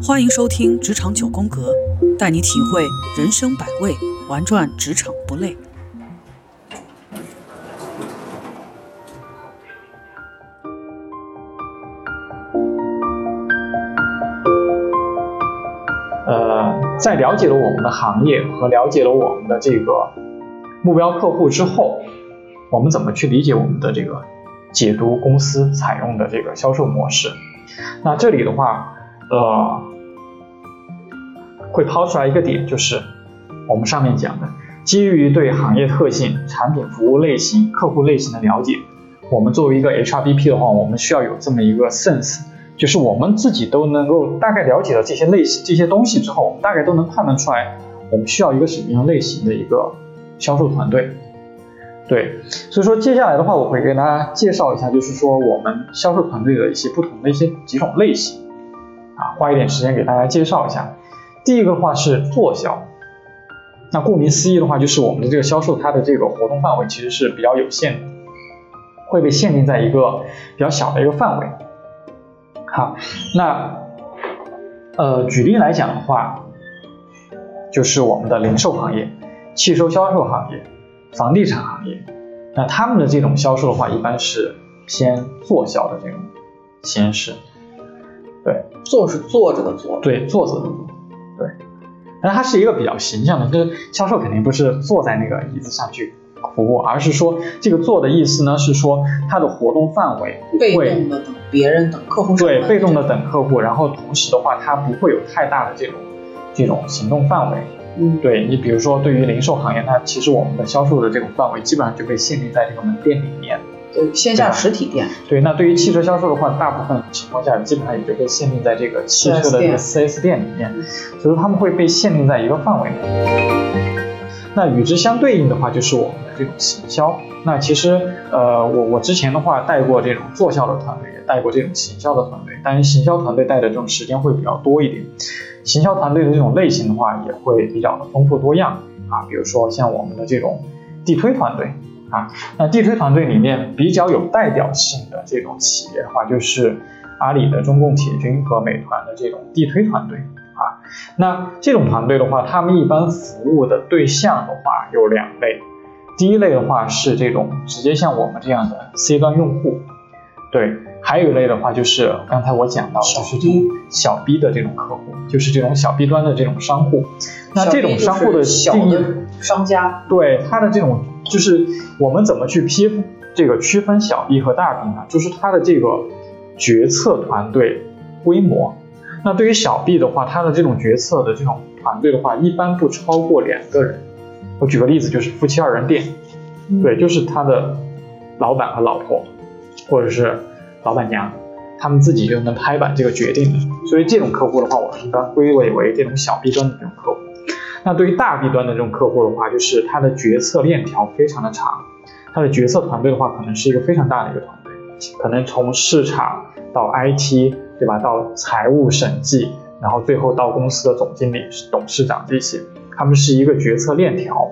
欢迎收听《职场九宫格》，带你体会人生百味，玩转职场不累。呃，在了解了我们的行业和了解了我们的这个目标客户之后，我们怎么去理解我们的这个解读公司采用的这个销售模式？那这里的话，呃，会抛出来一个点，就是我们上面讲的，基于对行业特性、产品服务类型、客户类型的了解，我们作为一个 HRBP 的话，我们需要有这么一个 sense，就是我们自己都能够大概了解了这些类型、这些东西之后，我们大概都能判断出来，我们需要一个什么样类型的一个销售团队。对，所以说接下来的话，我会给大家介绍一下，就是说我们销售团队的一些不同的一些几种类型，啊，花一点时间给大家介绍一下。第一个的话是做销，那顾名思义的话，就是我们的这个销售它的这个活动范围其实是比较有限的，会被限定在一个比较小的一个范围。好，那呃举例来讲的话，就是我们的零售行业、汽车销售行业。房地产行业，那他们的这种销售的话，一般是偏坐销的这种形式。对，坐是坐着的坐。对，坐着的坐。对，但它是一个比较形象的，就是销售肯定不是坐在那个椅子上去服务，而是说这个坐的意思呢，是说它的活动范围不会被动的等别人等客户。对，被动的等客户，然后同时的话，它不会有太大的这种这种行动范围。嗯，对你，比如说对于零售行业，它其实我们的销售的这种范围基本上就被限定在这个门店里面，对线下实体店。对，那对于汽车销售的话，大部分情况下基本上也就被限定在这个汽车的这个 4S 店里面，所以说他们会被限定在一个范围内。那与之相对应的话，就是我们的这种行销。那其实，呃，我我之前的话带过这种做销的团队，也带过这种行销的团队，但是行销团队带的这种时间会比较多一点。行销团队的这种类型的话，也会比较的丰富多样啊，比如说像我们的这种地推团队啊，那地推团队里面比较有代表性的这种企业的话，就是阿里的中共铁军和美团的这种地推团队啊。那这种团队的话，他们一般服务的对象的话有两类，第一类的话是这种直接像我们这样的 C 端用户，对。还有一类的话，就是刚才我讲到，就是这种小 B 的这种客户，就是这种小 B 端的这种商户。那这种商户的定义，商家对它的这种，就是我们怎么去批这个区分小 B 和大 B 呢？就是它的这个决策团队规模。那对于小 B 的话，它的这种决策的这种团队的话，一般不超过两个人。我举个例子，就是夫妻二人店，对，就是他的老板和老婆，或者是。老板娘，他们自己就能拍板这个决定的，所以这种客户的话，我们一般归类为这种小 B 端的这种客户。那对于大 B 端的这种客户的话，就是他的决策链条非常的长，他的决策团队的话，可能是一个非常大的一个团队，可能从市场到 IT，对吧，到财务审计，然后最后到公司的总经理、董事长这些，他们是一个决策链条。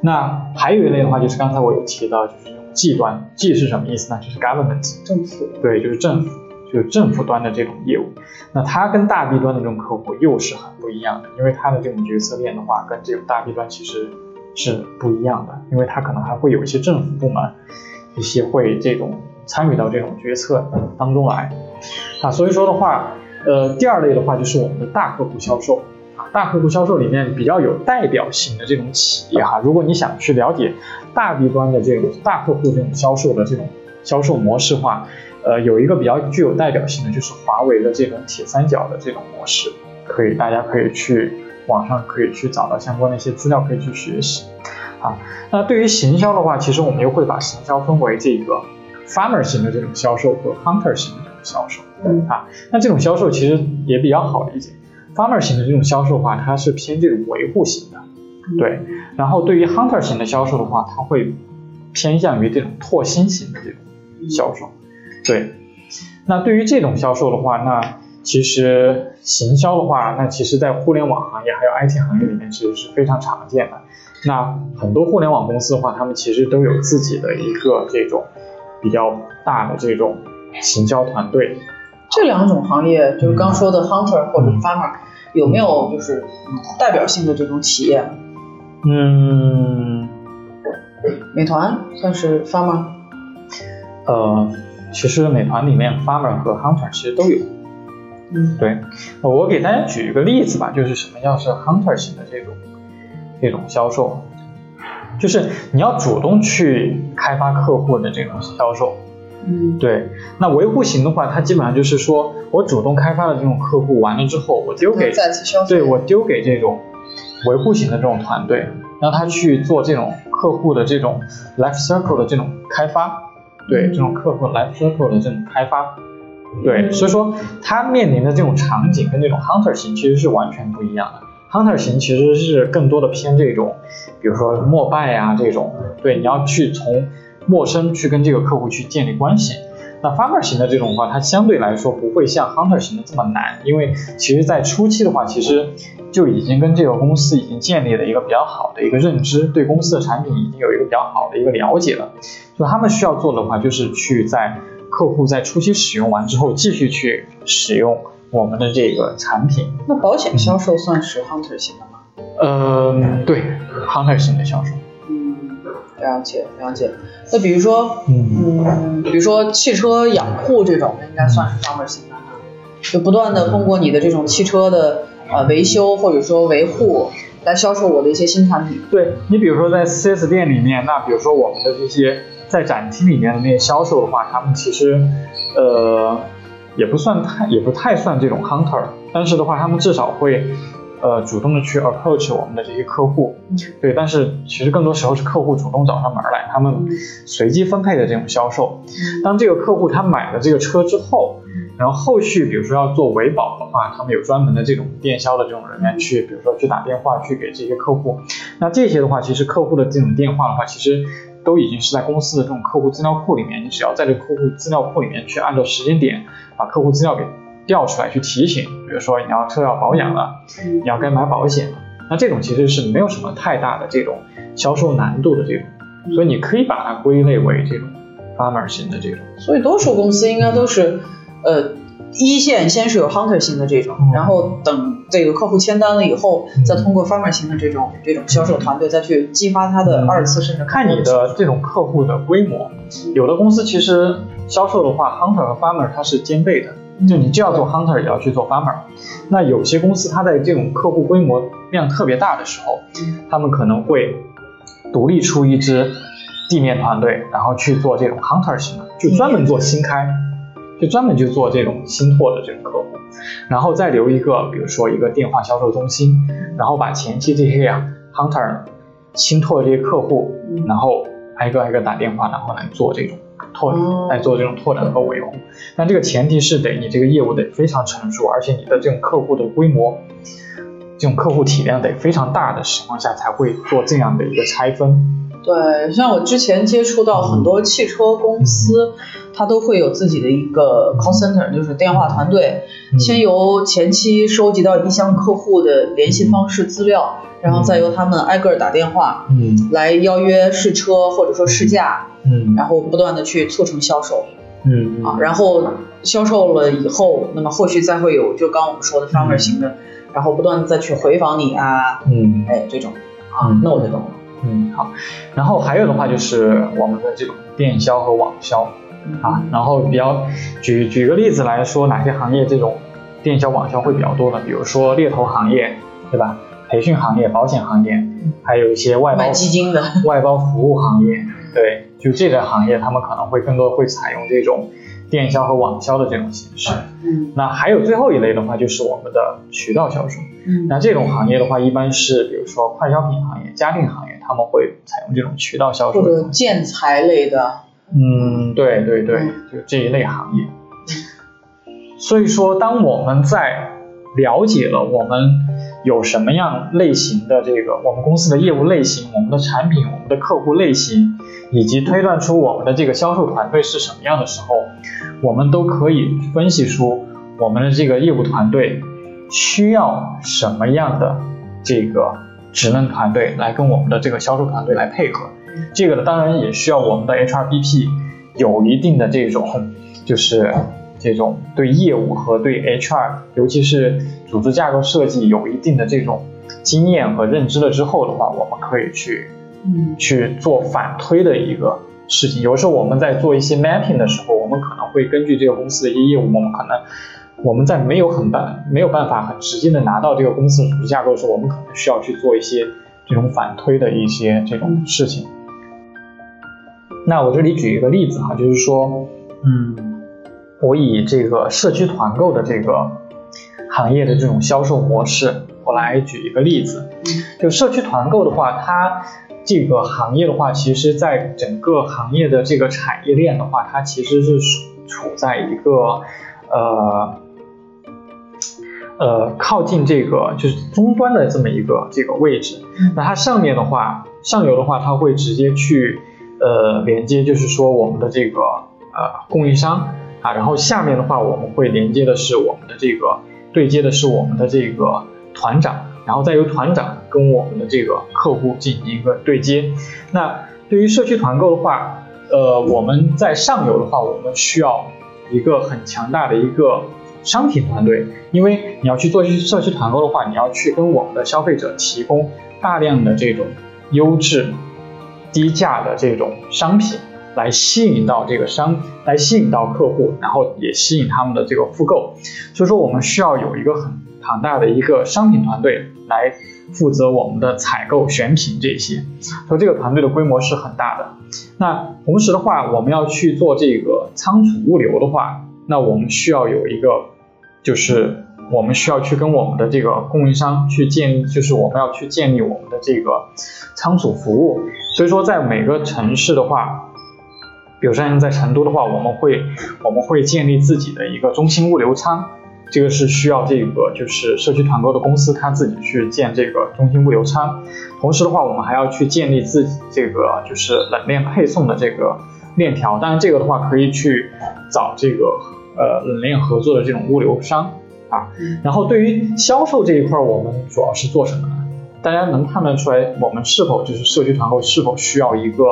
那还有一类的话，就是刚才我有提到，就是。G 端，G 是什么意思呢？就是 government 政府，对，就是政府，就是政府端的这种业务。那它跟大 B 端的这种客户又是很不一样的，因为它的这种决策链的话，跟这种大 B 端其实是不一样的，因为它可能还会有一些政府部门，一些会这种参与到这种决策当中来。啊，所以说的话，呃，第二类的话就是我们的大客户销售。大客户销售里面比较有代表性的这种企业哈，如果你想去了解大 B 端的这种大客户这种销售的这种销售模式化，呃，有一个比较具有代表性的就是华为的这种铁三角的这种模式，可以大家可以去网上可以去找到相关的一些资料可以去学习。啊，那对于行销的话，其实我们又会把行销分为这个 farmer 型的这种销售和 hunter 型的这种销售。嗯，啊，那这种销售其实也比较好理解。Farmer 型的这种销售的话，它是偏这种维护型的，对。然后对于 Hunter 型的销售的话，它会偏向于这种拓新型的这种销售，对。那对于这种销售的话，那其实行销的话，那其实在互联网行业还有 IT 行业里面其实是非常常见的。那很多互联网公司的话，他们其实都有自己的一个这种比较大的这种行销团队。这两种行业，就是刚说的 hunter 或者 farmer，有没有就是代表性的这种企业？嗯，美团算是 farmer？呃，其实美团里面 farmer 和 hunter 其实都有。嗯，对，我给大家举一个例子吧，就是什么样是 hunter 型的这种这种销售，就是你要主动去开发客户的这种销售。嗯，对，那维护型的话，它基本上就是说我主动开发的这种客户完了之后，我丢给对我丢给这种维护型的这种团队，让他去做这种客户的这种 life circle 的这种开发，对，这种客户 life circle 的这种开发，对，所以说他面临的这种场景跟这种 hunter 型其实是完全不一样的。hunter 型其实是更多的偏这种，比如说陌拜啊这种，对，你要去从陌生去跟这个客户去建立关系。那 farmer 型的这种的话，它相对来说不会像 hunter 型的这么难，因为其实在初期的话，其实就已经跟这个公司已经建立了一个比较好的一个认知，对公司的产品已经有一个比较好的一个了解了。就他们需要做的话，就是去在客户在初期使用完之后，继续去使用我们的这个产品。那保险销售算是 hunter 型的吗？嗯，对，hunter 型的销售。嗯，了解了解。那比如说，嗯嗯，比如说汽车养护这种，应该算是 farmer 型的哈，就不断的通过你的这种汽车的呃维修或者说维护来销售我的一些新产品。对你比如说在 4S 店里面，那比如说我们的这些在展厅里面的那些销售的话，他们其实呃也不算太也不太算这种 hunter，但是的话他们至少会呃主动的去 approach 我们的这些客户，对，但是其实更多时候是客户主动找上门来，他们随机分配的这种销售。当这个客户他买了这个车之后，然后后续比如说要做维保的话，他们有专门的这种电销的这种人员去，比如说去打电话去给这些客户。那这些的话，其实客户的这种电话的话，其实都已经是在公司的这种客户资料库里面，你只要在这个客户资料库里面去按照时间点把客户资料给调出来去提醒，比如说你要车要保养了，嗯。你要该买保险了，那这种其实是没有什么太大的这种销售难度的这种，所以你可以把它归类为这种 farmer 型的这种。所以多数公司应该都是，呃，一线先是有 hunter 型的这种，嗯。然后等这个客户签单了以后，再通过 farmer 型的这种这种销售团队再去激发他的二次甚至看你的这种客户的规模，有的公司其实销售的话，hunter 和 farmer 它是兼备的，就你既要做 hunter 也要去做 farmer。那有些公司它在这种客户规模量特别大的时候，他们可能会独立出一支地面团队，然后去做这种 hunter 型的，就专门做新开，就专门就做这种新拓的这种客户，然后再留一个，比如说一个电话销售中心，然后把前期这些啊 hunter 新拓的这些客户，然后挨个挨个打电话，然后来做这种拓哦来做这种拓展和维护。但这个前提是得你这个业务得非常成熟，而且你的这种客户的规模，这种客户体量得非常大的情况下，才会做这样的一个拆分。对，像我之前接触到很多汽车公司，它都会有自己的一个 call center，就是电话团队，嗯。先由前期收集到意向客户的联系方式资料，然后再由他们挨个儿打电话嗯。来邀约试车或者说试驾，嗯。然后不断的去促成销售嗯。啊，然后销售了以后，那么后续再会有就刚我们说的 farmer 型的，然后不断的再去回访你啊，嗯。哎这种啊嗯，那我就懂了。嗯。好。然后还有的话就是我们的这种电销和网销。啊，然后比较举举个例子来说，哪些行业这种电销网销会比较多呢？比如说猎头行业，对吧？培训行业、保险行业，还有一些外包卖基金的，外包服务行业，对，就这个行业，他们可能会更多会采用这种电销和网销的这种形式。嗯那还有最后一类的话，就是我们的渠道销售。嗯那这种行业的话，一般是比如说快消品行业、家电行业，他们会采用这种渠道销售或的者建材类的，嗯，对对对，就这一类行业。所以说，当我们在了解了我们有什么样类型的这个我们公司的业务类型、我们的产品、我们的客户类型，以及推断出我们的这个销售团队是什么样的时候，我们都可以分析出我们的这个业务团队需要什么样的这个职能团队来跟我们的这个销售团队来配合。这个呢，当然也需要我们的 HRBP 有一定的这种就是这种对业务和对 HR，尤其是组织架构设计有一定的这种经验和认知了之后的话，我们可以去嗯去做反推的一个事情。有时候我们在做一些 mapping 的时候，我们可能会根据这个公司的一些业务，我们可能我们在没有很办没有办法很直接的拿到这个公司的组织架构的时候，我们可能需要去做一些这种反推的一些这种事情。那我这里举一个例子哈，就是说，嗯，我以这个社区团购的这个行业的这种销售模式，我来举一个例子。就社区团购的话，它这个行业的话，其实在整个行业的这个产业链的话，它其实是处处在一个呃呃靠近这个就是终端的这么一个这个位置。那它上面的话，上游的话，它会直接去呃连接，就是说我们的这个呃供应商啊，然后下面的话，我们会连接的是我们的这个对接的是我们的这个团长，然后再由团长跟我们的这个客户进行一个对接。那对于社区团购的话，呃，我们在上游的话，我们需要一个很强大的一个商品团队，因为你要去做社区团购的话，你要去跟我们的消费者提供大量的这种优质、低价的这种商品，来吸引到这个商，来吸引到客户，然后也吸引他们的这个复购。所以说，我们需要有一个很庞大的一个商品团队来负责我们的采购、选品这些，所以这个团队的规模是很大的。那同时的话，我们要去做这个仓储物流的话，那我们需要有一个，就是我们需要去跟我们的这个供应商去建，就是我们要去建立我们的这个仓储服务。所以说，在每个城市的话，比如像在成都的话，我们会我们会建立自己的一个中心物流仓。这个是需要这个就是社区团购的公司他自己去建这个中心物流仓，同时的话，我们还要去建立自己这个就是冷链配送的这个链条。当然，这个的话可以去找这个呃冷链合作的这种物流商啊。然后对于销售这一块，我们主要是做什么呢？大家能判断出来，我们是否就是社区团购是否需要一个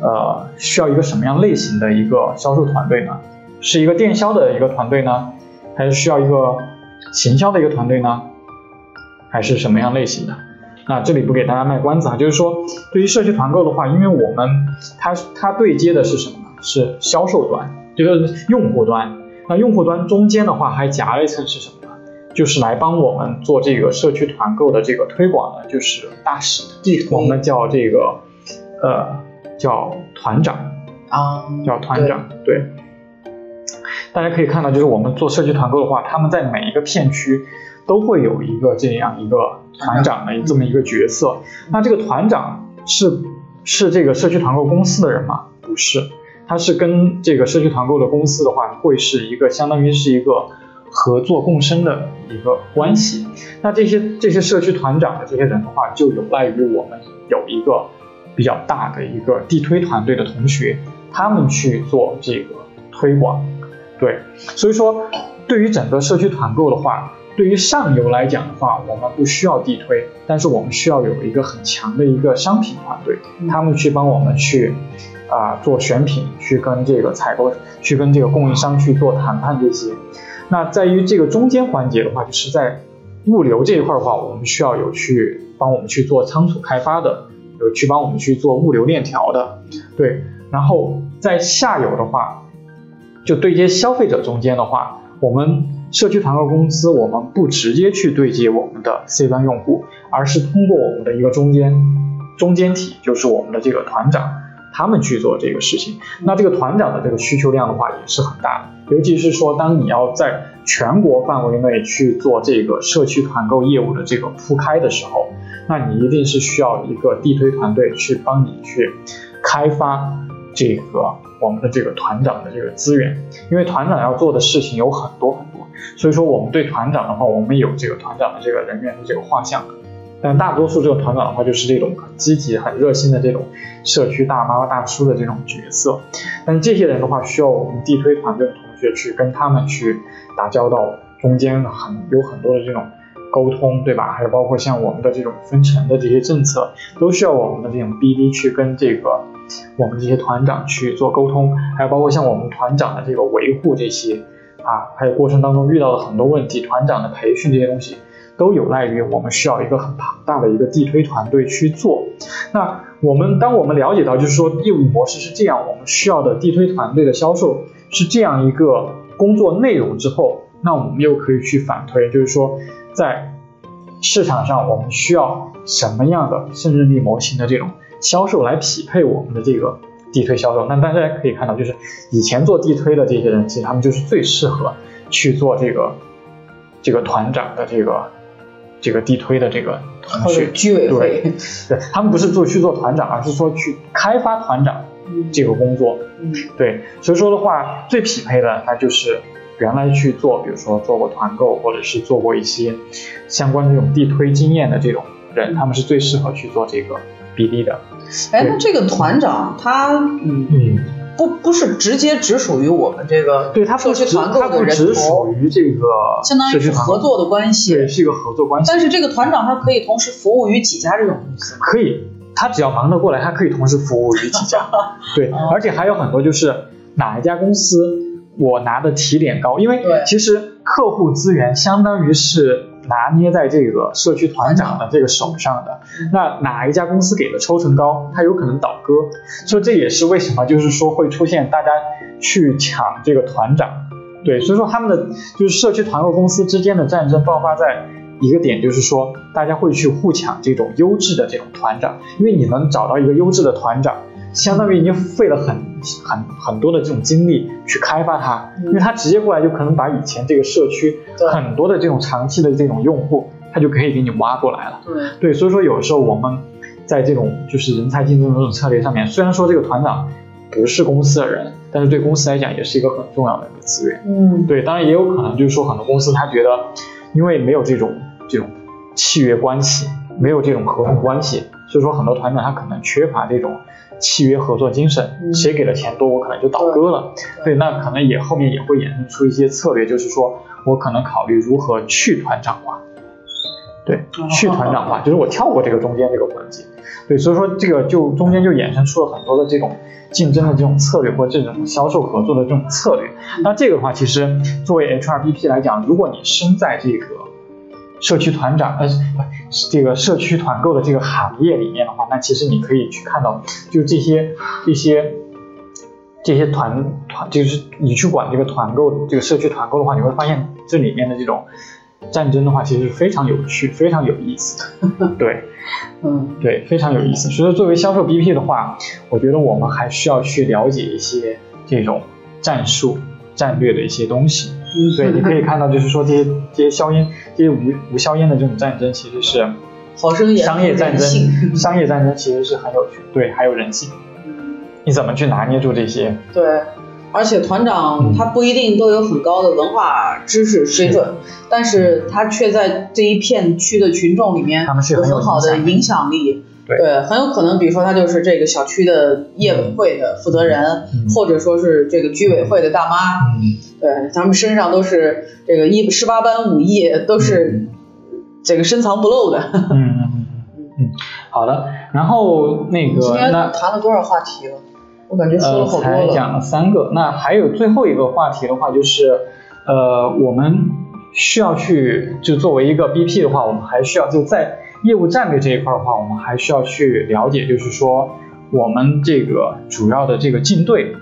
呃需要一个什么样类型的一个销售团队呢？是一个电销的一个团队呢，还是需要一个行销的一个团队呢？还是什么样类型的？那这里不给大家卖关子啊，就是说对于社区团购的话，因为我们它它对接的是什么呢？是销售端，就是用户端。那用户端中间的话还夹了一层是什么？就是来帮我们做这个社区团购的这个推广的，就是大使，我们叫这个呃叫团长。啊，叫团长，对。大家可以看到，就是我们做社区团购的话，他们在每一个片区都会有一个这样一个团长的这么一个角色。那这个团长是是这个社区团购公司的人吗？不是，他是跟这个社区团购的公司的话，会是一个相当于是一个合作共生的一个关系。那这些这些社区团长的这些人的话，就有赖于我们有一个比较大的一个地推团队的同学。他们去做这个推广，对，所以说对于整个社区团购的话，对于上游来讲的话，我们不需要地推，但是我们需要有一个很强的一个商品团队，他们去帮我们去啊、做选品，去跟这个采购，去跟这个供应商去做谈判这些。那在于这个中间环节的话，就是在物流这一块的话，我们需要有去帮我们去做仓储开发的，有去帮我们去做物流链条的，对。然后在下游的话，就对接消费者中间的话，我们社区团购公司，我们不直接去对接我们的 C 端用户，而是通过我们的一个中间中间体，就是我们的这个团长，他们去做这个事情。那这个团长的这个需求量的话也是很大的，尤其是说当你要在全国范围内去做这个社区团购业务的这个铺开的时候，那你一定是需要一个地推团队去帮你去开发。这个我们的这个团长的这个资源，因为团长要做的事情有很多很多，所以说我们对团长的话，我们有这个团长的这个人员的这个画像，但大多数这个团长的话，就是这种很积极、很热心的这种社区大妈大叔的这种角色，但这些人的话，需要我们地推团队的同学去跟他们去打交道，中间很有很多的这种沟通，对吧？还有包括像我们的这种分成的这些政策，都需要我们的这种 BD 去跟这个。我们这些团长去做沟通，还有包括像我们团长的这个维护这些啊，还有过程当中遇到的很多问题，团长的培训这些东西，都有赖于我们需要一个很庞大的一个地推团队去做。那我们当我们了解到就是说业务模式是这样，我们需要的地推团队的销售是这样一个工作内容之后，那我们又可以去反推，就是说在市场上我们需要什么样的胜任力模型的这种销售来匹配我们的这个地推销售。那大家可以看到，就是以前做地推的这些人，其实他们就是最适合去做这个这个团长的这个这个地推的这个同学。居委会，对他们不是做去做团长，而是说去开发团长这个工作。嗯对，所以说的话，最匹配的那就是原来去做，比如说做过团购，或者是做过一些相关这种地推经验的这种人，他们是最适合去做这个 BD 的。哎，那这个团长他嗯嗯，不不是直接只属于我们这个对，他社区团购他不的人头只属，于这个相当于是合，作的关系。对，是一个合作关系。但是这个团长他可以同时服务于几家这种公司？可以，他只要忙得过来，他可以同时服务于几家。对，哦而且还有很多就是哪一家公司我拿的提点高，因为其实客户资源相当于是拿捏在这个社区团长的这个手上的。那哪一家公司给的抽成高，他有可能倒戈，所以这也是为什么就是说会出现大家去抢这个团长。对，所以说他们的就是社区团购公司之间的战争爆发在一个点，就是说大家会去互抢这种优质的这种团长，因为你能找到一个优质的团长，相当于已经费了很很很多的这种精力去开发它，因为它直接过来就可能把以前这个社区很多的这种长期的这种用户，他就可以给你挖过来了。对，对，所以说有的时候我们在这种就是人才竞争的这种策略上面，虽然说这个团长不是公司的人，但是对公司来讲也是一个很重要的一个资源。嗯对，当然也有可能就是说很多公司他觉得，因为没有这种这种契约关系，没有这种合同关系，所以说很多团长他可能缺乏这种契约合作精神，嗯谁给的钱多，我可能就倒戈了。对，那可能也后面也会衍生出一些策略，就是说我可能考虑如何去团长化。对，去团长化，就是我跳过这个中间这个环节。对，所以说这个就中间就衍生出了很多的这种竞争的这种策略，或者这种销售合作的这种策略。那这个的话，其实作为 HRBP 来讲，如果你身在这个社区团长呃不这个社区团购的这个行业里面的话，那其实你可以去看到，就这些这些这些团团，就是你去管这个团购这个社区团购的话，你会发现这里面的这种战争的话，其实是非常有趣、非常有意思的。对。嗯对，非常有意思。所以说，作为销售 BP 的话，我觉得我们还需要去了解一些这种战术、战略的一些东西。嗯，对，你可以看到，就是说这些这些硝烟、这些无无硝烟的这种战争，其实是商业战争。商业战争其实是很有趣，对，还有人性。嗯你怎么去拿捏住这些？对，而且团长嗯他不一定都有很高的文化知识水准，但是他却在这一片区的群众里面他们是很有有很好的影响力对很有可能，比如说他就是这个小区的业委会的负责人，嗯或者说是这个居委会的大妈，嗯，对，他们身上都是这个一十八般武艺，都是这个深藏不露的。嗯嗯嗯嗯嗯，好的。然后那个今天谈了多少话题了？我感觉说了呃，好多了。才讲了三个，那还有最后一个话题的话，就是呃，我们需要去就作为一个 BP 的话，我们还需要就在业务战略这一块的话，我们还需要去了解，就是说我们这个主要的这个进队，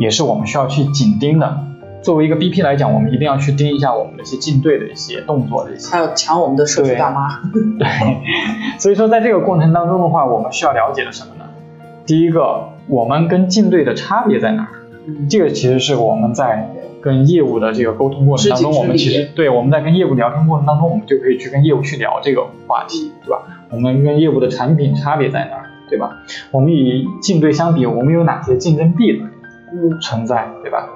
也是我们需要去紧盯的。作为一个 BP 来讲，我们一定要去盯一下我们的一些进队的一些动作的一些还有抢我们的社区大妈。对，所以说在这个过程当中的话，我们需要了解的什么呢？第一个，我们跟进队的差别在哪儿？嗯这个其实是我们在跟业务的这个沟通过程当中，我们其实对我们在跟业务聊天过程当中，我们就可以去跟业务去聊这个话题，对吧？我们跟业务的产品差别在哪儿，对吧？我们与竞对相比，我们有哪些竞争壁垒嗯存在，对吧？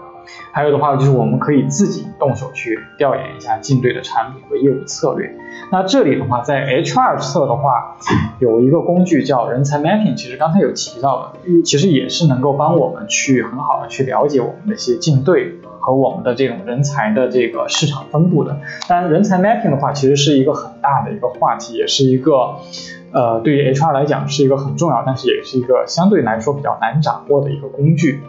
还有的话就是我们可以自己动手去调研一下竞对的产品和业务策略。那这里的话，在 HR 侧的话，有一个工具叫人才 mapping，其实刚才有提到的，嗯其实也是能够帮我们去很好的去了解我们的一些竞对和我们的这种人才的这个市场分布的。当然，人才 mapping 的话，其实是一个很大的一个话题，也是一个呃，对于 HR 来讲是一个很重要，但是也是一个相对来说比较难掌握的一个工具。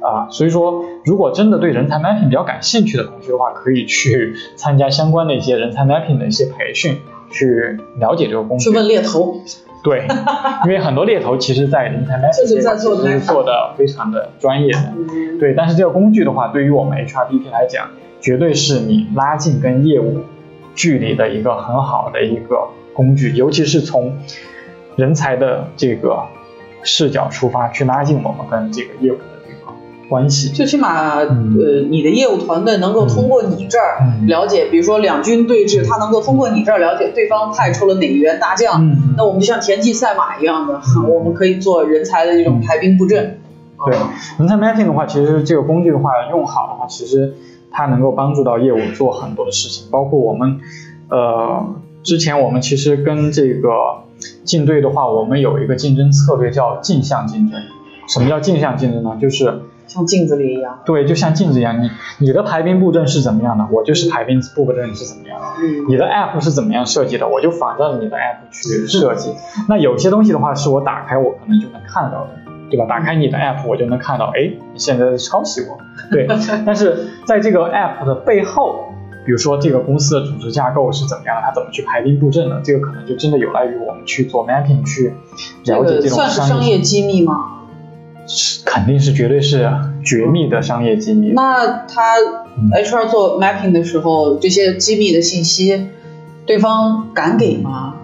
啊，所以说，如果真的对人才 mapping 比较感兴趣的同学的话，可以去参加相关的一些人才 mapping 的一些培训，去了解这个工具。去问猎头。对，因为很多猎头其实，在人才就是在做是做的非常的专业的。对，但是这个工具的话，对于我们 HRBP 来讲，绝对是你拉近跟业务距离的一个很好的一个工具，尤其是从人才的这个视角出发，去拉近我们跟这个业务。关系，最起码，呃，你的业务团队能够通过你这儿了解，比如说两军对峙，他能够通过你这儿了解对方派出了哪一员大将，那我们就像田忌赛马一样的，我们可以做人才的这种排兵布阵。对，人才 mapping 的话，其实这个工具的话用好的话，其实它能够帮助到业务做很多的事情，包括我们，呃，之前我们其实跟这个竞对的话，我们有一个竞争策略叫镜像竞争。什么叫镜像竞争呢？就是。像镜子里一样，对，就像镜子一样，你你的排兵布阵是怎么样的，我就是排兵布阵是怎么样的。嗯，你的 app 是怎么样设计的，我就仿照你的 app 去设计。那有些东西的话，是我打开我可能就能看到的，对吧？打开你的 app，我就能看到，哎，你现在在抄袭我。对，但是在这个 app 的背后，比如说这个公司的组织架构是怎么样，它怎么去排兵布阵的，这个可能就真的有赖于我们去做 mapping 去了解这种算是商业机密吗？肯定是绝对是绝密的商业机密。那他 HR 做 mapping 的时候，这些机密的信息，对方敢给吗？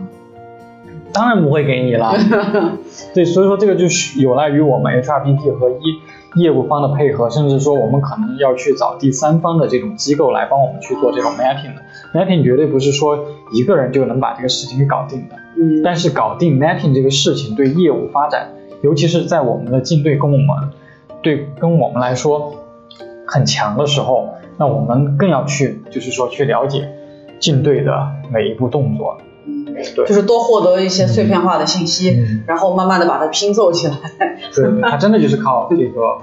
当然不会给你了。对，所以说这个就是有赖于我们 HRBP 和一业务方的配合，甚至说我们可能要去找第三方的这种机构来帮我们去做这种 mapping 的。mapping 绝对不是说一个人就能把这个事情给搞定的。嗯。但是搞定 mapping 这个事情对业务发展。尤其是在我们的竞对跟我们对跟我们来说很强的时候，那我们更要去，就是说去了解竞对的每一步动作。嗯，对，就是多获得一些碎片化的信息，然后慢慢的把它拼凑起来。对，它真的就是靠这个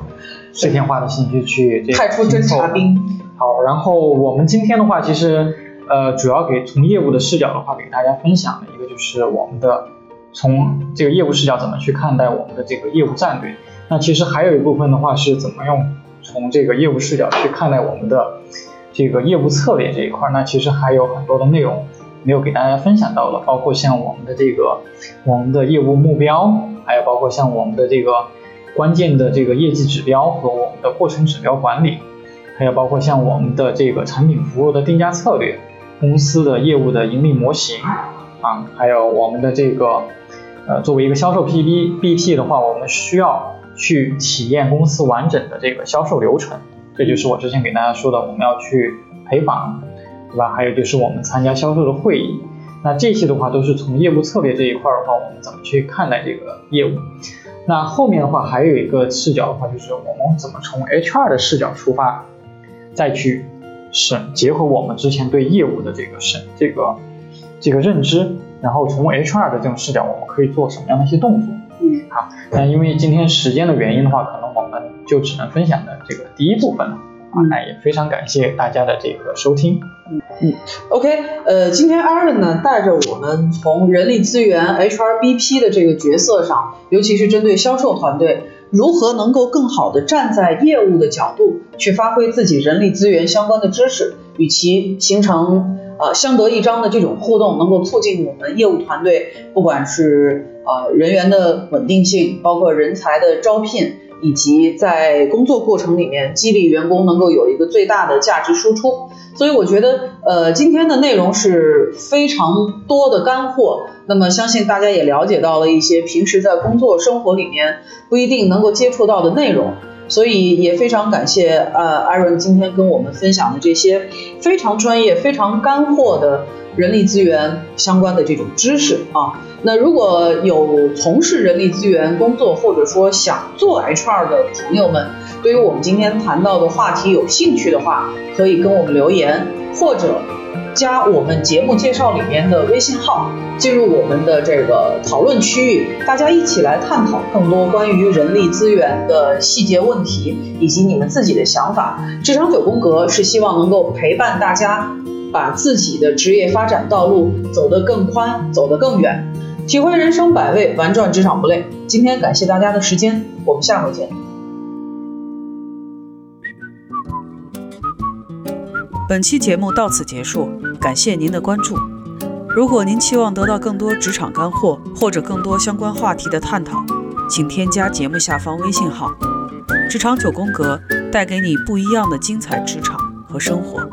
碎片化的信息去派出侦察兵。好，然后我们今天的话，其实呃，主要给从业务的视角的话，给大家分享的一个就是我们的。从这个业务视角怎么去看待我们的这个业务战略？那其实还有一部分的话是怎么用从这个业务视角去看待我们的这个业务策略这一块？那其实还有很多的内容没有给大家分享到的，包括像我们的这个我们的业务目标，还有包括像我们的这个关键的这个业绩指标和我们的过程指标管理，还有包括像我们的这个产品服务的定价策略，公司的业务的盈利模型啊，还有我们的这个。呃，作为一个销售 P B B T 的话，我们需要去体验公司完整的这个销售流程，这就是我之前给大家说的，我们要去陪访，对吧？还有就是我们参加销售的会议，那这些的话都是从业务策略这一块的话，我们怎么去看待这个业务？那后面的话还有一个视角的话，就是我们怎么从 H R 的视角出发，再去审结合我们之前对业务的这个审这个这个认知。然后从 HR 的这种视角，我们可以做什么样的一些动作？嗯，好，那因为今天时间的原因的话，可能我们就只能分享的这个第一部分了啊。那也非常感谢大家的这个收听。嗯嗯，OK，呃，今天 Aaron 呢带着我们从人力资源 HRBP 的这个角色上，尤其是针对销售团队，如何能够更好的站在业务的角度去发挥自己人力资源相关的知识，与其形成。呃，相得益彰的这种互动，能够促进我们业务团队，不管是呃人员的稳定性，包括人才的招聘，以及在工作过程里面激励员工能够有一个最大的价值输出。所以我觉得，呃，今天的内容是非常多的干货。那么相信大家也了解到了一些平时在工作生活里面不一定能够接触到的内容。所以也非常感谢呃艾伦今天跟我们分享的这些非常专业、非常干货的人力资源相关的这种知识啊。那如果有从事人力资源工作或者说想做 HR 的朋友们，对于我们今天谈到的话题有兴趣的话，可以跟我们留言或者。加我们节目介绍里面的微信号，进入我们的这个讨论区域，大家一起来探讨更多关于人力资源的细节问题以及你们自己的想法。职场九宫格是希望能够陪伴大家，把自己的职业发展道路走得更宽，走得更远。体会人生百味，玩转职场不累。今天感谢大家的时间，我们下回见。本期节目到此结束，感谢您的关注。如果您期望得到更多职场干货或者更多相关话题的探讨，请添加节目下方微信号“职场九宫格”，带给你不一样的精彩职场和生活。